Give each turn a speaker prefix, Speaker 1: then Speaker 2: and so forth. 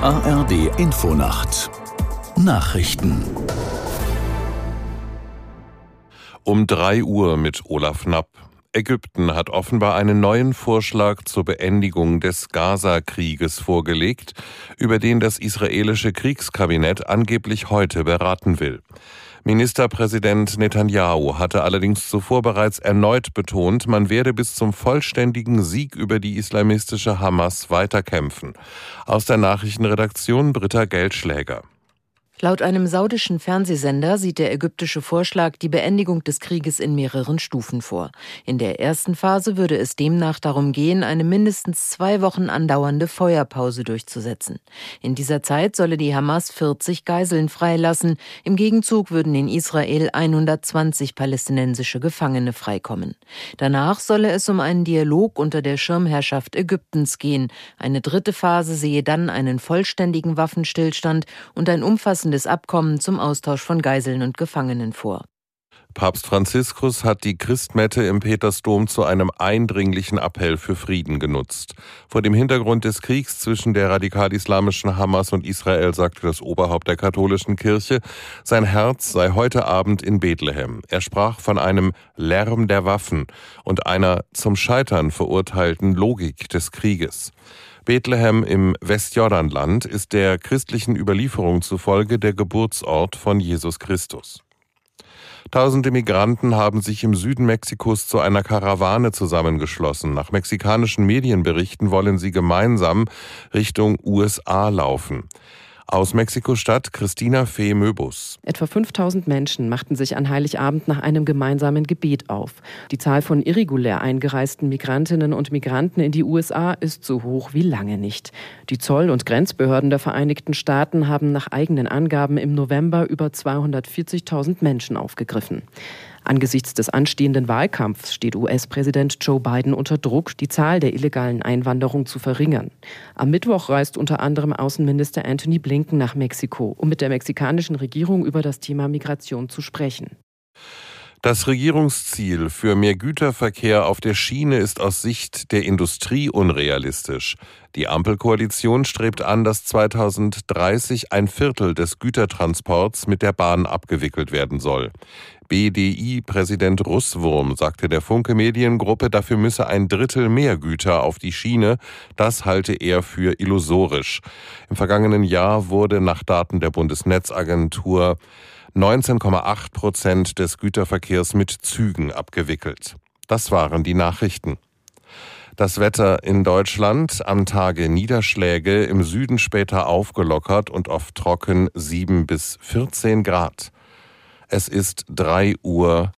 Speaker 1: ARD Infonacht Nachrichten
Speaker 2: Um 3 Uhr mit Olaf Knapp. Ägypten hat offenbar einen neuen Vorschlag zur Beendigung des Gaza-Krieges vorgelegt, über den das israelische Kriegskabinett angeblich heute beraten will. Ministerpräsident Netanyahu hatte allerdings zuvor bereits erneut betont, man werde bis zum vollständigen Sieg über die islamistische Hamas weiterkämpfen. Aus der Nachrichtenredaktion Britta Geldschläger.
Speaker 3: Laut einem saudischen Fernsehsender sieht der ägyptische Vorschlag die Beendigung des Krieges in mehreren Stufen vor. In der ersten Phase würde es demnach darum gehen, eine mindestens zwei Wochen andauernde Feuerpause durchzusetzen. In dieser Zeit solle die Hamas 40 Geiseln freilassen. Im Gegenzug würden in Israel 120 palästinensische Gefangene freikommen. Danach solle es um einen Dialog unter der Schirmherrschaft Ägyptens gehen. Eine dritte Phase sehe dann einen vollständigen Waffenstillstand und ein umfassendes umfassendes Abkommen zum Austausch von Geiseln und Gefangenen vor.
Speaker 2: Papst Franziskus hat die Christmette im Petersdom zu einem eindringlichen Appell für Frieden genutzt. Vor dem Hintergrund des Kriegs zwischen der radikal-islamischen Hamas und Israel sagte das Oberhaupt der katholischen Kirche, sein Herz sei heute Abend in Bethlehem. Er sprach von einem Lärm der Waffen und einer zum Scheitern verurteilten Logik des Krieges. Bethlehem im Westjordanland ist der christlichen Überlieferung zufolge der Geburtsort von Jesus Christus. Tausende Migranten haben sich im Süden Mexikos zu einer Karawane zusammengeschlossen. Nach mexikanischen Medienberichten wollen sie gemeinsam Richtung USA laufen. Aus Mexiko-Stadt Christina Fee Möbus.
Speaker 4: Etwa 5000 Menschen machten sich an Heiligabend nach einem gemeinsamen Gebet auf. Die Zahl von irregulär eingereisten Migrantinnen und Migranten in die USA ist so hoch wie lange nicht. Die Zoll- und Grenzbehörden der Vereinigten Staaten haben nach eigenen Angaben im November über 240.000 Menschen aufgegriffen. Angesichts des anstehenden Wahlkampfs steht US-Präsident Joe Biden unter Druck, die Zahl der illegalen Einwanderung zu verringern. Am Mittwoch reist unter anderem Außenminister Anthony Blinken nach Mexiko, um mit der mexikanischen Regierung über das Thema Migration zu sprechen.
Speaker 2: Das Regierungsziel für mehr Güterverkehr auf der Schiene ist aus Sicht der Industrie unrealistisch. Die Ampelkoalition strebt an, dass 2030 ein Viertel des Gütertransports mit der Bahn abgewickelt werden soll. BDI-Präsident Russwurm sagte der Funke Mediengruppe, dafür müsse ein Drittel mehr Güter auf die Schiene. Das halte er für illusorisch. Im vergangenen Jahr wurde nach Daten der Bundesnetzagentur 19,8 Prozent des Güterverkehrs mit Zügen abgewickelt. Das waren die Nachrichten. Das Wetter in Deutschland am Tage Niederschläge, im Süden später aufgelockert und oft trocken 7 bis 14 Grad. Es ist 3 Uhr